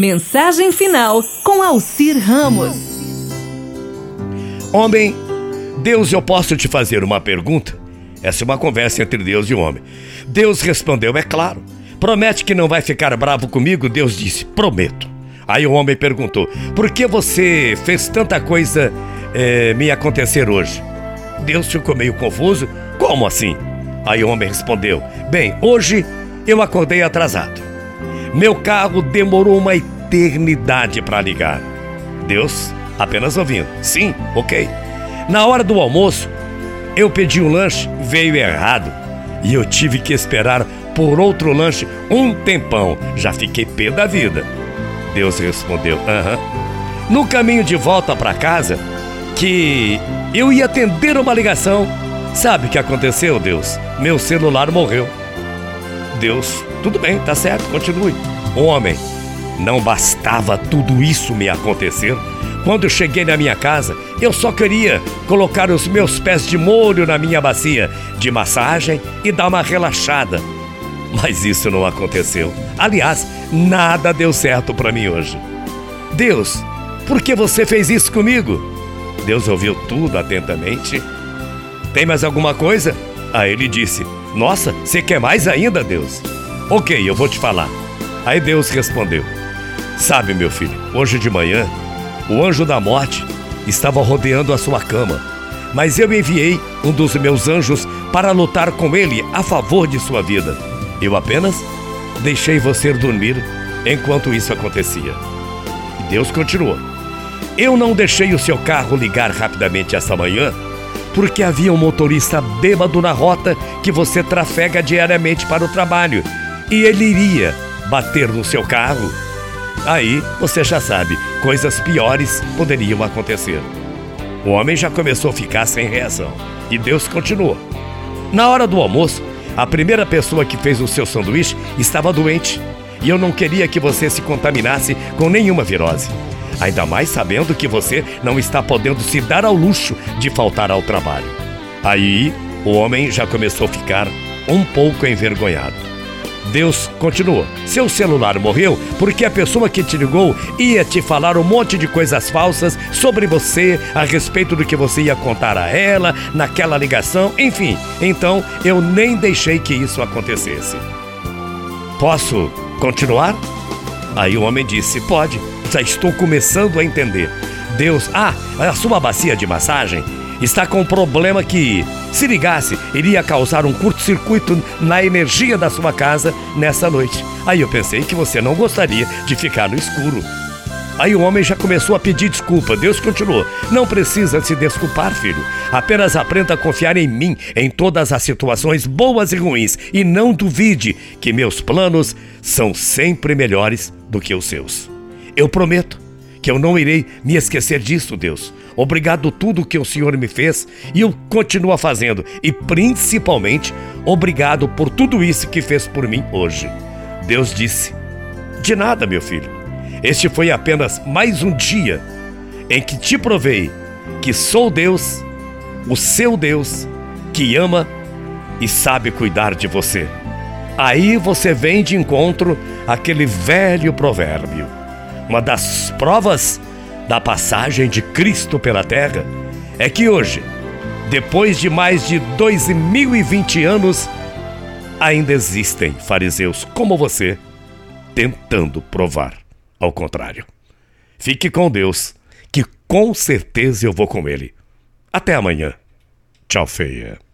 Mensagem final com Alcir Ramos. Homem, Deus, eu posso te fazer uma pergunta? Essa é uma conversa entre Deus e o homem. Deus respondeu: É claro. Promete que não vai ficar bravo comigo? Deus disse: Prometo. Aí o homem perguntou: Por que você fez tanta coisa é, me acontecer hoje? Deus ficou meio confuso. Como assim? Aí o homem respondeu: Bem, hoje eu acordei atrasado. Meu carro demorou uma eternidade para ligar. Deus apenas ouvindo: Sim, ok. Na hora do almoço, eu pedi um lanche, veio errado. E eu tive que esperar por outro lanche um tempão. Já fiquei pé da vida. Deus respondeu: Aham. No caminho de volta para casa, que eu ia atender uma ligação. Sabe o que aconteceu, Deus? Meu celular morreu. Deus, tudo bem, tá certo, continue. Homem, não bastava tudo isso me acontecer. Quando eu cheguei na minha casa, eu só queria colocar os meus pés de molho na minha bacia de massagem e dar uma relaxada. Mas isso não aconteceu. Aliás, nada deu certo para mim hoje. Deus, por que você fez isso comigo? Deus ouviu tudo atentamente. Tem mais alguma coisa? Aí ele disse: Nossa, você quer mais ainda, Deus? Ok, eu vou te falar. Aí Deus respondeu: Sabe, meu filho, hoje de manhã, o anjo da morte estava rodeando a sua cama, mas eu enviei um dos meus anjos para lutar com ele a favor de sua vida. Eu apenas deixei você dormir enquanto isso acontecia. Deus continuou: Eu não deixei o seu carro ligar rapidamente essa manhã porque havia um motorista bêbado na rota que você trafega diariamente para o trabalho e ele iria bater no seu carro. Aí você já sabe, coisas piores poderiam acontecer. O homem já começou a ficar sem reação e Deus continuou. Na hora do almoço, a primeira pessoa que fez o seu sanduíche estava doente e eu não queria que você se contaminasse com nenhuma virose. Ainda mais sabendo que você não está podendo se dar ao luxo de faltar ao trabalho. Aí o homem já começou a ficar um pouco envergonhado. Deus continuou: Seu celular morreu porque a pessoa que te ligou ia te falar um monte de coisas falsas sobre você, a respeito do que você ia contar a ela naquela ligação, enfim. Então eu nem deixei que isso acontecesse. Posso continuar? Aí o homem disse: Pode, já estou começando a entender. Deus, ah, a sua bacia de massagem está com um problema que, se ligasse, iria causar um curto-circuito na energia da sua casa nessa noite. Aí eu pensei que você não gostaria de ficar no escuro. Aí o homem já começou a pedir desculpa. Deus continuou: Não precisa se desculpar, filho. Apenas aprenda a confiar em mim em todas as situações boas e ruins. E não duvide que meus planos são sempre melhores do que os seus. Eu prometo que eu não irei me esquecer disso, Deus. Obrigado tudo que o Senhor me fez e eu continuo fazendo. E principalmente, obrigado por tudo isso que fez por mim hoje. Deus disse: De nada, meu filho. Este foi apenas mais um dia em que te provei que sou Deus, o seu Deus, que ama e sabe cuidar de você. Aí você vem de encontro àquele velho provérbio. Uma das provas da passagem de Cristo pela terra é que hoje, depois de mais de 2020 anos, ainda existem fariseus como você tentando provar ao contrário. Fique com Deus, que com certeza eu vou com Ele. Até amanhã. Tchau, feia.